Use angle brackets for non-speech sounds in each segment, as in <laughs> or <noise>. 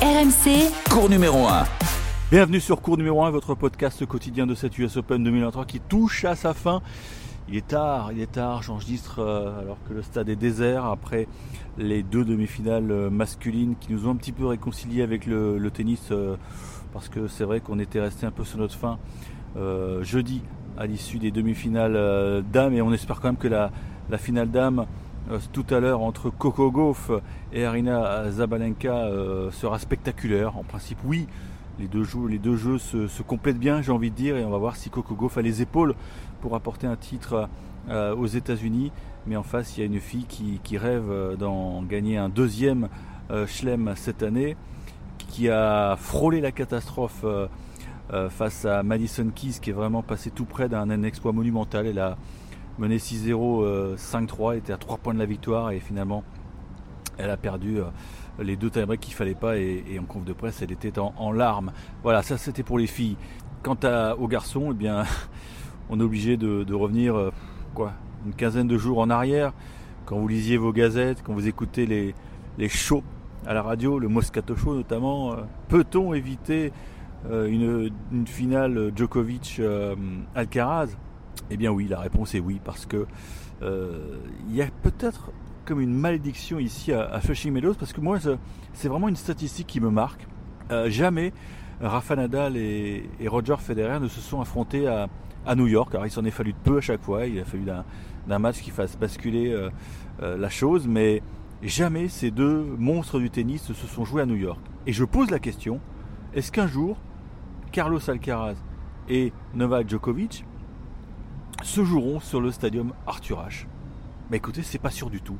RMC, Cours numéro 1. Bienvenue sur Cours numéro 1, votre podcast quotidien de cette US Open 2023 qui touche à sa fin. Il est tard, il est tard, j'enregistre euh, alors que le stade est désert après les deux demi-finales euh, masculines qui nous ont un petit peu réconciliés avec le, le tennis euh, parce que c'est vrai qu'on était resté un peu sur notre fin euh, jeudi à l'issue des demi-finales dames et on espère quand même que la, la finale dame euh, tout à l'heure entre Coco Gauff et Arina Zabalenka euh, sera spectaculaire. En principe, oui, les deux jeux, se, complètent bien, j'ai envie de dire, et on va voir si Coco Gauff a les épaules pour apporter un titre euh, aux États-Unis. Mais en face, il y a une fille qui, rêve euh, d'en gagner un deuxième euh, Chelem cette année, qui a frôlé la catastrophe euh, euh, face à Madison Keys, qui est vraiment passé tout près d'un exploit monumental. Elle a mené 6-0, euh, 5-3, elle était à 3 points de la victoire, et finalement, elle a perdu. euh, les deux tie-breaks qu'il fallait pas et, en conf de presse elle était en, larmes. Voilà, ça c'était pour les filles. Quant aux garçons, eh bien, <laughs> on est obligé de, revenir euh, quoi, une quinzaine de jours en arrière. Quand vous lisiez vos gazettes, quand vous écoutez les, shows à la radio, le Moscato Show notamment, euh, peut-on éviter une, une finale Djokovic-Alcaraz Eh bien oui, la réponse est oui, parce que euh, il y a peut-être comme une malédiction ici à, à Flushing Meadows, parce que moi, c'est vraiment une statistique qui me marque. Euh, jamais Rafa Nadal et, Roger Federer ne se sont affrontés à, New York. Alors il s'en est fallu de peu à chaque fois, il a fallu d'un match qui fasse basculer euh, la chose, mais jamais ces deux monstres du tennis ne se sont joués à New York. Et je pose la question, est-ce qu'un jour, Carlos Alcaraz et Novak Djokovic se joueront sur le stadium Arthur Ashe Mais écoutez, c'est pas sûr du tout.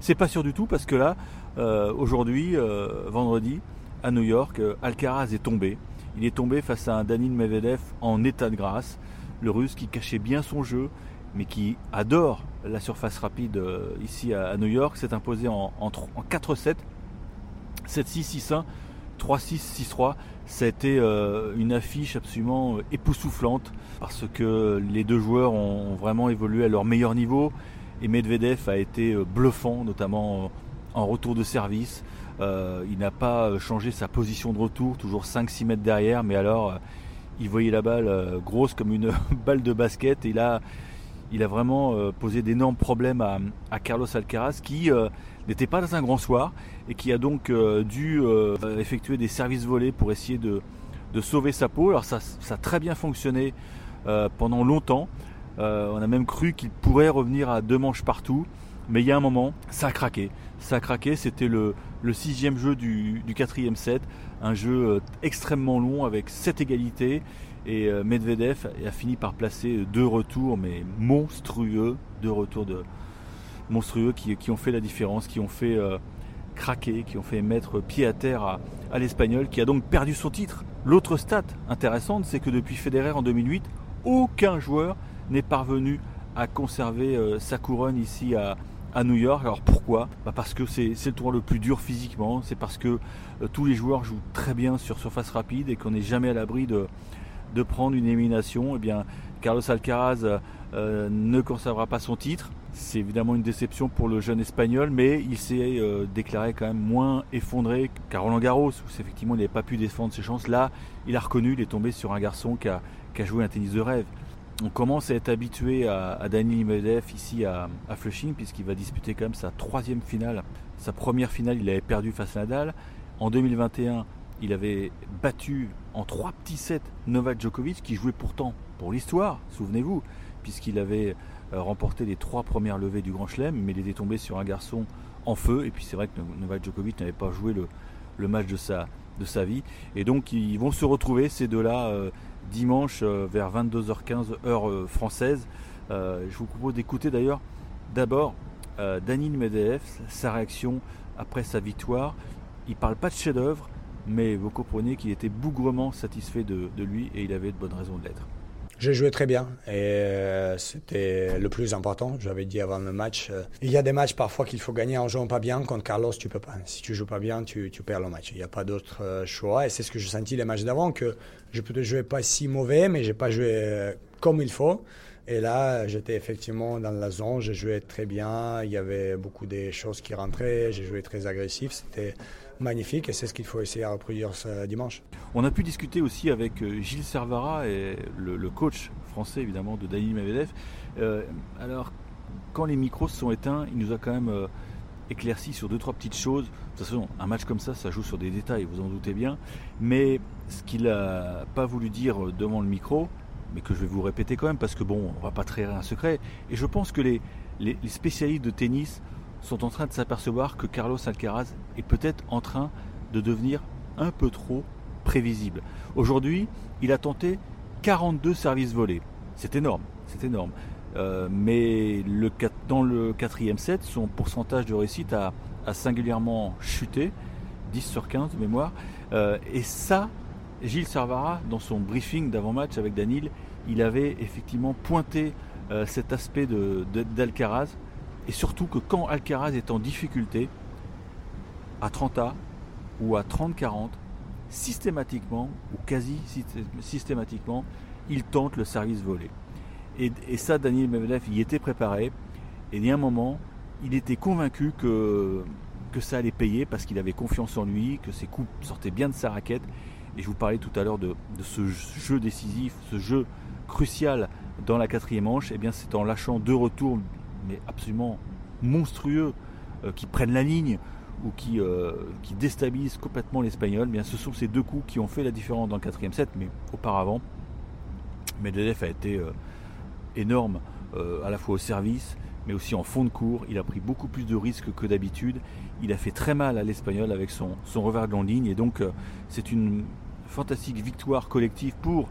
C'est pas sûr du tout parce que là, euh, aujourd'hui, euh, vendredi, à New York, euh, Alcaraz est tombé. Il est tombé face à un Danil Medvedev en état de grâce. Le russe qui cachait bien son jeu, mais qui adore la surface rapide ici à, New York, s'est imposé en, en 4-7, 7-6, 6-1, 3-6, 6-3. Ça a été euh, une affiche absolument euh, époustouflante parce que les deux joueurs ont vraiment évolué à leur meilleur niveau et Medvedev a été euh, bluffant, notamment en- retour de service. Il n'a pas changé sa position de retour, toujours 5-6 mètres derrière, mais alors il voyait la balle grosse comme une <laughs> balle de basket et là il a vraiment posé d'énormes problèmes à, Carlos Alcaraz qui n'était pas dans un grand soir et qui a donc euh, dû euh, effectuer des services volés pour essayer de, de sauver sa peau. Alors ça, ça a très bien fonctionné euh, pendant longtemps. On a même cru qu'il pourrait revenir à deux manches partout. Mais il y a un moment, ça a craqué. Ça a craqué, c'était le, le sixième jeu du, du quatrième set. Un jeu extrêmement long avec sept égalités. Et Medvedev a fini par placer deux retours, mais monstrueux. Deux retours de monstrueux qui, ont fait la différence, qui ont fait euh, craquer, qui ont fait mettre pied à terre à, l'Espagnol, qui a donc perdu son titre. L'autre stat intéressante, c'est que depuis Federer en 2008, aucun joueur n'est parvenu à conserver euh, sa couronne ici à, New York. Alors pourquoi? Bah Parce que c'est le tournoi le plus dur physiquement, c'est parce que euh, tous les joueurs jouent très bien sur surface rapide et qu'on n'est jamais à l'abri de, prendre une élimination. Eh bien, Carlos Alcaraz ne conservera pas son titre. C'est évidemment une déception pour le jeune espagnol, mais il s'est euh, déclaré quand même moins effondré qu'à Roland Garros, où effectivement il n'avait pas pu défendre ses chances. Là, il a reconnu, il est tombé sur un garçon qui a, joué un tennis de rêve. On commence à être habitué à, Daniil Medvedev ici à, à Flushing, puisqu'il va disputer quand même sa troisième finale. Sa première finale, il avait perdu face à Nadal. En 2021, il avait battu en trois petits sets Novak Djokovic, qui jouait pourtant pour l'histoire, souvenez-vous, puisqu'il avait euh, remporté les trois premières levées du Grand Chelem, mais il était tombé sur un garçon en feu. Et puis c'est vrai que Novak Djokovic n'avait pas joué le, match de sa, vie. Et donc ils vont se retrouver, ces deux-là, euh, dimanche euh, vers 22h15 heure française. Je vous propose d'écouter d'ailleurs d'abord Danil Medvedev, sa réaction après sa victoire. Il parle pas de chef-d'œuvre, mais vous comprenez qu'il était bougrement satisfait de, lui et il avait de bonnes raisons de l'être. J'ai joué très bien et euh, c'était le plus important. J'avais dit avant le match, euh, il y a des matchs parfois qu'il faut gagner en jouant pas bien. Contre Carlos, tu peux pas. Si tu joues pas bien, tu, tu perds le match. Il n'y a pas d'autre euh, choix. Et c'est ce que j'ai senti les matchs d'avant, que je peux jouer pas si mauvais, mais j'ai pas joué comme il faut. Et là, j'étais effectivement dans la zone, j'ai joué très bien. Il y avait beaucoup de choses qui rentraient. J'ai joué très agressif. C'était magnifique et c'est ce qu'il faut essayer à reproduire ce dimanche. On a pu discuter aussi avec euh, Gilles Servara et le, coach français évidemment de Daniel Medvedev. Euh, alors quand les micros sont éteints, il nous a quand même euh, éclairci sur deux trois petites choses. De toute façon, un match comme ça, ça joue sur des détails, vous en doutez bien. Mais ce qu'il n'a pas voulu dire devant le micro, mais que je vais vous répéter quand même parce que bon, on va pas trahir un secret. Et je pense que les, les, spécialistes de tennis sont en train de s'apercevoir que Carlos Alcaraz est peut-être en train de devenir un peu trop prévisible. Aujourd'hui, il a tenté 42 services volés. C'est énorme, c'est énorme. Euh, mais dans le quatrième set, son pourcentage de réussite a, singulièrement chuté, 10 sur 15 de mémoire. Euh, et ça, Gilles Servara, dans son briefing d'avant-match avec Danil, il avait effectivement pointé euh, cet aspect d'Alcaraz. Et surtout que quand Alcaraz est en difficulté, à 30A ou à 30-40, systématiquement, ou quasi systématiquement, il tente le service volé. Et, ça, Daniel Medvedev y était préparé. Et il y a un moment, il était convaincu que, que ça allait payer parce qu'il avait confiance en lui, que ses coups sortaient bien de sa raquette. Et je vous parlais tout à l'heure de, ce jeu décisif, ce jeu crucial dans la quatrième manche. Et eh bien, c'est en lâchant deux retours, mais absolument monstrueux, euh, qui prennent la ligne ou qui, euh, qui déstabilisent complètement l'Espagnol. Eh bien, ce sont ces deux coups qui ont fait la différence dans le quatrième set. Mais auparavant, Medvedev a été euh, énorme à la fois au service, mais aussi en fond de cours. Il a pris beaucoup plus de risques que d'habitude. Il a fait très mal à l'Espagnol avec son, son revers de ligne. Et donc, c'est une fantastique victoire collective pour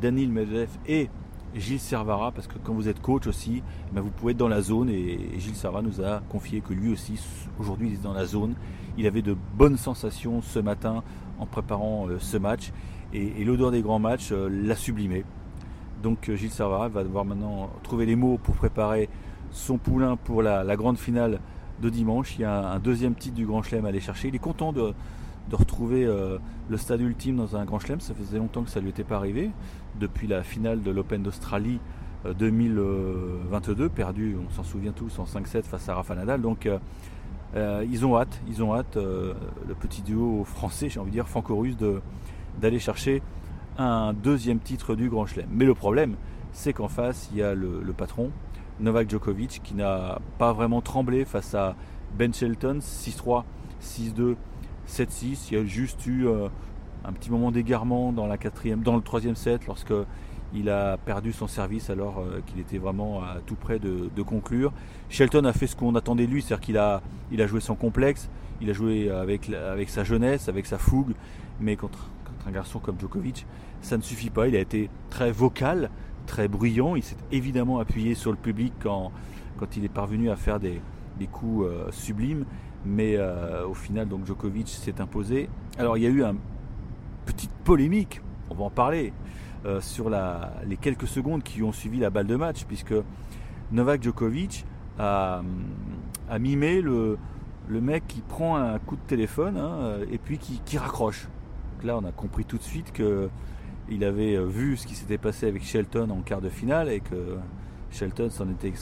Daniel Medvedev et Gilles Servara, parce que quand vous êtes coach aussi, eh ben, vous pouvez être dans la zone et Gilles Servara nous a confié que lui aussi, aujourd'hui, il est dans la zone. Il avait de bonnes sensations ce matin en préparant euh, ce match et, l'odeur des grands matchs euh, l'a sublimé. Donc euh, Gilles Servara va devoir maintenant trouver les mots pour préparer son poulain pour la, grande finale de dimanche. Il y a un, deuxième titre du Grand Chelem à aller chercher. Il est content de, de retrouver euh, le stade ultime dans un grand chelem. Ça faisait longtemps que ça lui était pas arrivé. Depuis la finale de l'Open d'Australie 2022, euh, perdu, on s'en souvient tous, en 5-7 face à Rafa Nadal. Donc euh, ils ont hâte, ils ont hâte, le petit duo <laughs> français, j'ai envie de dire franco-russe, d'aller chercher un deuxième titre du Grand Chelem. Mais le problème, c'est qu'en face, il y a le, patron, Novak Djokovic, qui n'a pas vraiment tremblé face à Ben Shelton, 6-3, 6-2, 7-6. Il y a juste eu euh, un petit moment d'égarement dans, la quatrième, dans le troisième set lorsque il a perdu son service alors euh, qu'il était vraiment à tout près de, conclure. Shelton a fait ce qu'on attendait de lui, c'est-à-dire qu'il a, il a joué son complexe, il a joué avec, avec sa jeunesse, avec sa fougue, mais contre, un garçon comme Djokovic, ça ne suffit pas. Il a été très vocal, très bruyant, il s'est évidemment appuyé sur le public quand, quand il est parvenu à faire des, des coups euh, sublimes, mais euh, au final, donc Djokovic s'est imposé. Alors il y a eu une petite polémique, on va en parler, euh, sur les quelques secondes qui ont suivi la balle de match, puisque Novak Djokovic a, mimé le, mec qui prend un coup de téléphone hein, et puis qui, raccroche. Donc là, on a compris tout de suite que il avait vu ce qui s'était passé avec Shelton en quart de finale et que Shelton s'en était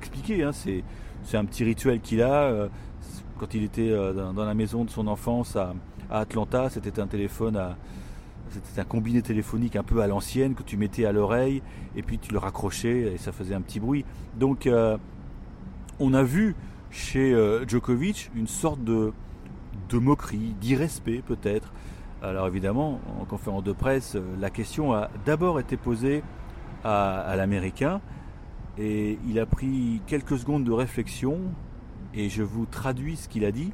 expliqué. Hein. c'est un petit rituel qu'il a. Euh, quand il était euh, dans la maison de son enfance à, Atlanta, c'était un téléphone c'était un combiné téléphonique un peu à l'ancienne que tu mettais à l'oreille et puis tu le raccrochais et ça faisait un petit bruit. Donc euh, on a vu chez Djokovic une sorte de, moquerie, d'irrespect peut-être. Alors évidemment, en conférence de presse, la question a d'abord été posée à l'Américain et il a pris quelques secondes de réflexion et je vous traduis ce qu'il a dit.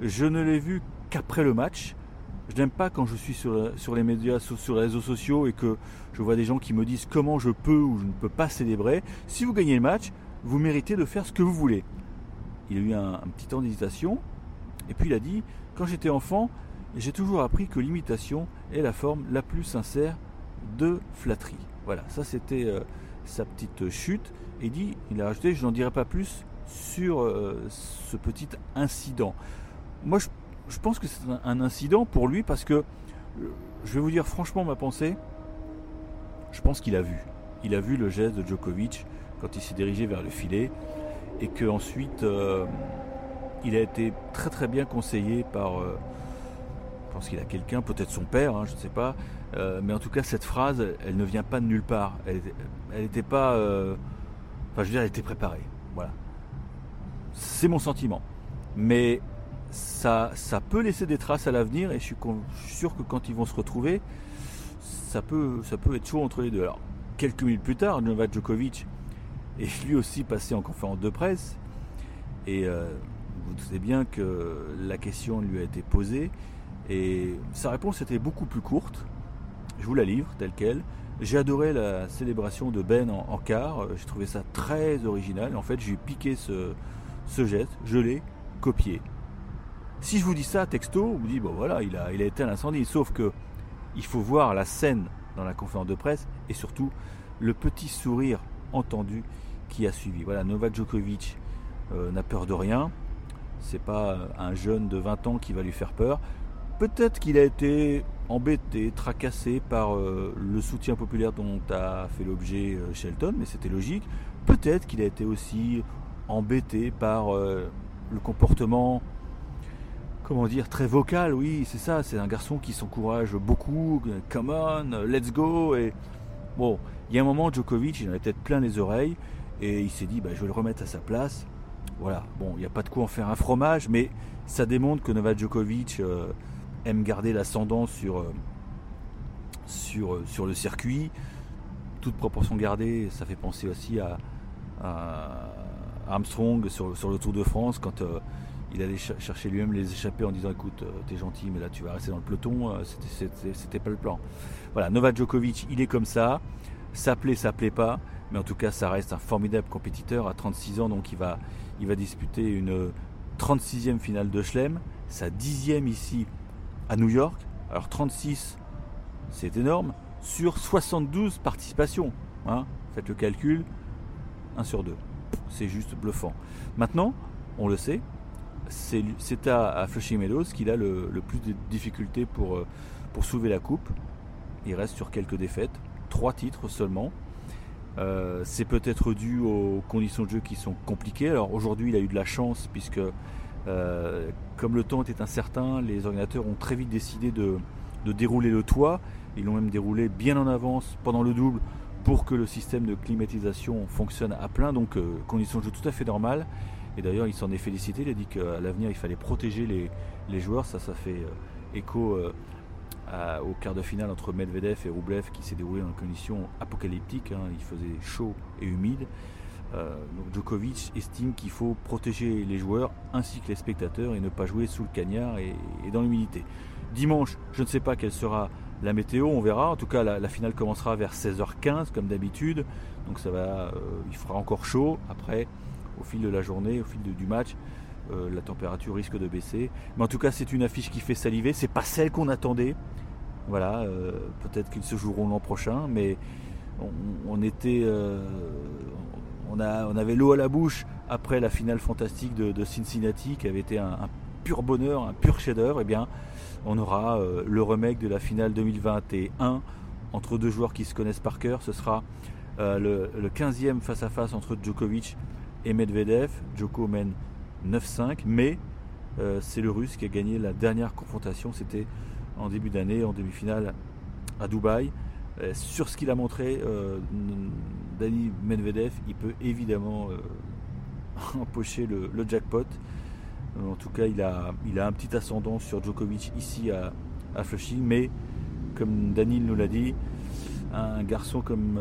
Je ne l'ai vu qu'après le match. Je n'aime pas quand je suis sur, les médias, sur, les réseaux sociaux et que je vois des gens qui me disent comment je peux ou je ne peux pas célébrer. Si vous gagnez le match, vous méritez de faire ce que vous voulez. Il a eu un, petit temps d'hésitation et puis il a dit Quand j'étais enfant, j'ai toujours appris que l'imitation est la forme la plus sincère de flatterie. Voilà, ça c'était euh, sa petite chute. Et dit, il a rajouté, je n'en dirai pas plus, sur euh, ce petit incident. Moi, je, pense que c'est un, incident pour lui parce que, euh, je vais vous dire franchement ma pensée, je pense qu'il a vu. Il a vu le geste de Djokovic quand il s'est dirigé vers le filet et qu'ensuite, ensuite euh, il a été très très bien conseillé par Je pense qu'il a quelqu'un, peut-être son père, hein, je ne sais pas. Mais en tout cas, cette phrase, elle ne vient pas de nulle part. Elle n'était pas. enfin, je veux dire, elle était préparée. Voilà. C'est mon sentiment. Mais ça, ça peut laisser des traces à l'avenir et je suis, sûr que quand ils vont se retrouver, ça peut, ça peut être chaud entre les deux. Alors, quelques minutes plus tard, Novak Djokovic est lui aussi passé en conférence de presse et euh, vous savez bien que la question lui a été posée et sa réponse était beaucoup plus courte. Je vous la livre telle qu'elle. J'ai adoré la célébration de Ben en, quart. J'ai trouvé ça très original. En fait, j'ai piqué ce, geste, je l'ai copié. Si je vous dis ça texto, vous dites bon voilà, il a, il a l'incendie. Sauf que il faut voir la scène dans la conférence de presse et surtout le petit sourire entendu qui a suivi. Voilà, Novak Djokovic euh, n'a peur de rien. C'est pas un jeune de 20 ans qui va lui faire peur. Peut-être qu'il a été embêté, tracassé par euh, le soutien populaire dont a fait l'objet euh, Shelton, mais c'était logique. Peut-être qu'il a été aussi embêté par le comportement comment dire, très vocal, oui, c'est ça, c'est un garçon qui s'encourage beaucoup, come on, let's go, et bon, il y a un moment, Djokovic, il en a peut-être plein les oreilles, et il s'est dit, bah, je vais le remettre à sa place, voilà, bon, il n'y a pas de quoi en faire un fromage, mais ça démontre que Novak Djokovic euh, aime garder l'ascendant sur, euh, sur, euh, sur le circuit, toute proportion gardée, ça fait penser aussi à, Armstrong sur, le Tour de France, quand il allait chercher lui-même les échapper en disant écoute, euh, t'es gentil, mais là tu vas rester dans le peloton, euh, c'était pas le plan. Voilà, Novak Djokovic, il est comme ça, ça plaît, ça plaît pas, mais en tout cas ça reste un formidable compétiteur à 36 ans, donc il va, il va disputer une 36e finale de Schlem, sa dixième ici à New York. Alors 36, c'est énorme, sur 72 participations. Hein. Faites le calcul, 1 sur 2. C'est juste bluffant. Maintenant, on le sait, c'est à, Flushing Meadows qu'il a le, plus de difficultés pour, euh, pour soulever la coupe. Il reste sur quelques défaites, trois titres seulement. Euh, c'est peut-être dû aux conditions de jeu qui sont compliquées. Alors aujourd'hui, il a eu de la chance puisque, euh, comme le temps était incertain, les ordinateurs ont très vite décidé de, dérouler le toit. Ils l'ont même déroulé bien en avance pendant le double pour que le système de climatisation fonctionne à plein. Donc, conditions de jeu tout à fait normales. Et d'ailleurs, il s'en est félicité. Il a dit qu'à l'avenir, il fallait protéger les, joueurs. Ça, ça fait euh, écho euh, au quart de finale entre Medvedev et Roublev qui s'est déroulé en conditions apocalyptiques. Hein. Il faisait chaud et humide. Euh, donc Djokovic estime qu'il faut protéger les joueurs ainsi que les spectateurs et ne pas jouer sous le cagnard et, dans l'humidité. Dimanche, je ne sais pas quelle sera la météo, on verra. En tout cas, la, finale commencera vers 16h15 comme d'habitude. Donc ça va, il fera encore chaud. Après, au fil de la journée, au fil du match. Euh, la température risque de baisser. Mais en tout cas, c'est une affiche qui fait saliver. C'est pas celle qu'on attendait. Voilà, euh, peut-être qu'ils se joueront l'an prochain, mais on, était, euh, on, avait l'eau à la bouche après la finale fantastique de, Cincinnati, qui avait été un, pur bonheur, un pur chef-d'œuvre. Eh bien, on aura le remake de la finale 2021 entre deux joueurs qui se connaissent par cœur. Ce sera le, le 15e face à face entre Djokovic et Medvedev. Djoko mène 9-5, mais euh, c'est le Russe qui a gagné la dernière confrontation. C'était en début d'année, en demi-finale à Dubaï. Euh, sur ce qu'il a montré, euh, Dani Medvedev, il peut évidemment <laughs> empocher le, jackpot. En tout cas, il a, un petit ascendant sur Djokovic ici à, à Flushing, mais comme Daniel nous l'a dit, un garçon comme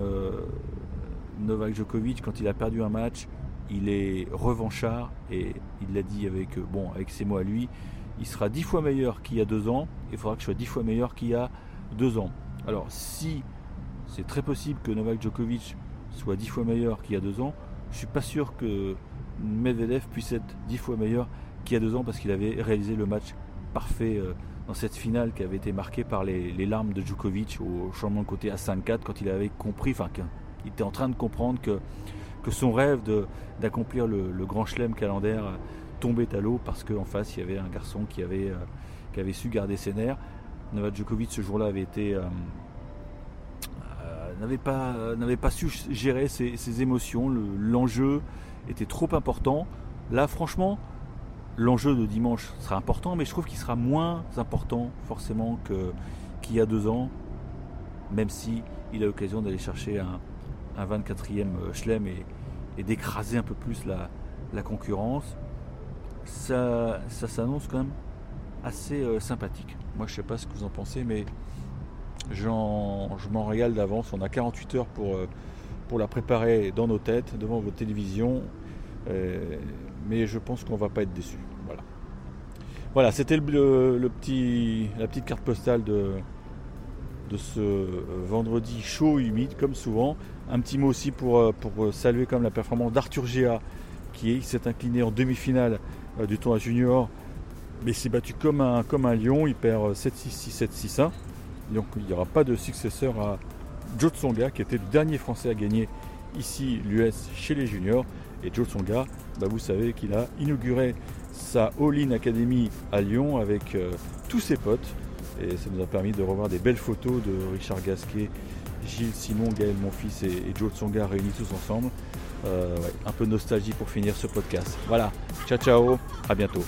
Novak Djokovic, quand il a perdu un match, il est revanchard et il l'a dit avec, bon, avec ses mots à lui, il sera dix fois meilleur qu'il y a deux ans, il faudra que je sois dix fois meilleur qu'il y a deux ans. Alors si c'est très possible que Novak Djokovic soit dix fois meilleur qu'il y a deux ans, je suis pas sûr que Medvedev puisse être dix fois meilleur qu'il y a deux ans parce qu'il avait réalisé le match parfait euh, dans cette finale qui avait été marquée par les, larmes de Djokovic au changement de côté à 5-4 quand il avait compris, enfin qu'il était en train de comprendre que son rêve d'accomplir le, grand chelem calendaire tombait à l'eau parce qu'en face il y avait un garçon qui avait, euh, qui avait su garder ses nerfs. Novak Djokovic ce jour-là avait été euh, euh, n'avait pas n'avait pas su gérer ses, émotions. L'enjeu était trop important. Là, franchement, l'enjeu de dimanche sera important, mais je trouve qu'il sera moins important forcément qu'il y a deux ans, même si il a l'occasion d'aller chercher un, 24e chelem et, d'écraser un peu plus la, concurrence. Ça, ça s'annonce quand même assez euh, sympathique. Moi je sais pas ce que vous en pensez, mais je m'en régale d'avance. On a 48 heures pour, euh, pour la préparer dans nos têtes, devant vos télévisions. Euh, mais je pense qu'on va pas être déçu. Voilà. Voilà, c'était la petite carte postale de, ce euh, vendredi chaud et humide, comme souvent. Un petit mot aussi pour, pour saluer comme la performance d'Arthur Géa, qui s'est incliné en demi-finale du tournoi junior, mais s'est battu comme un, comme un lion. Il perd 7-6, 6-7, 6-1. Donc il n'y aura pas de successeur à Joe Tsonga, qui était le dernier Français à gagner ici l'US chez les juniors. Et Joe Tsonga, bah, vous savez qu'il a inauguré sa All-In Academy à Lyon avec euh, tous ses potes. Et ça nous a permis de revoir des belles photos de Richard Gasquet, Gilles Simon, Gaël Monfils et, et Joe Tsonga réunis tous ensemble. Euh, un peu de nostalgie pour finir ce podcast. Voilà, ciao ciao, à bientôt.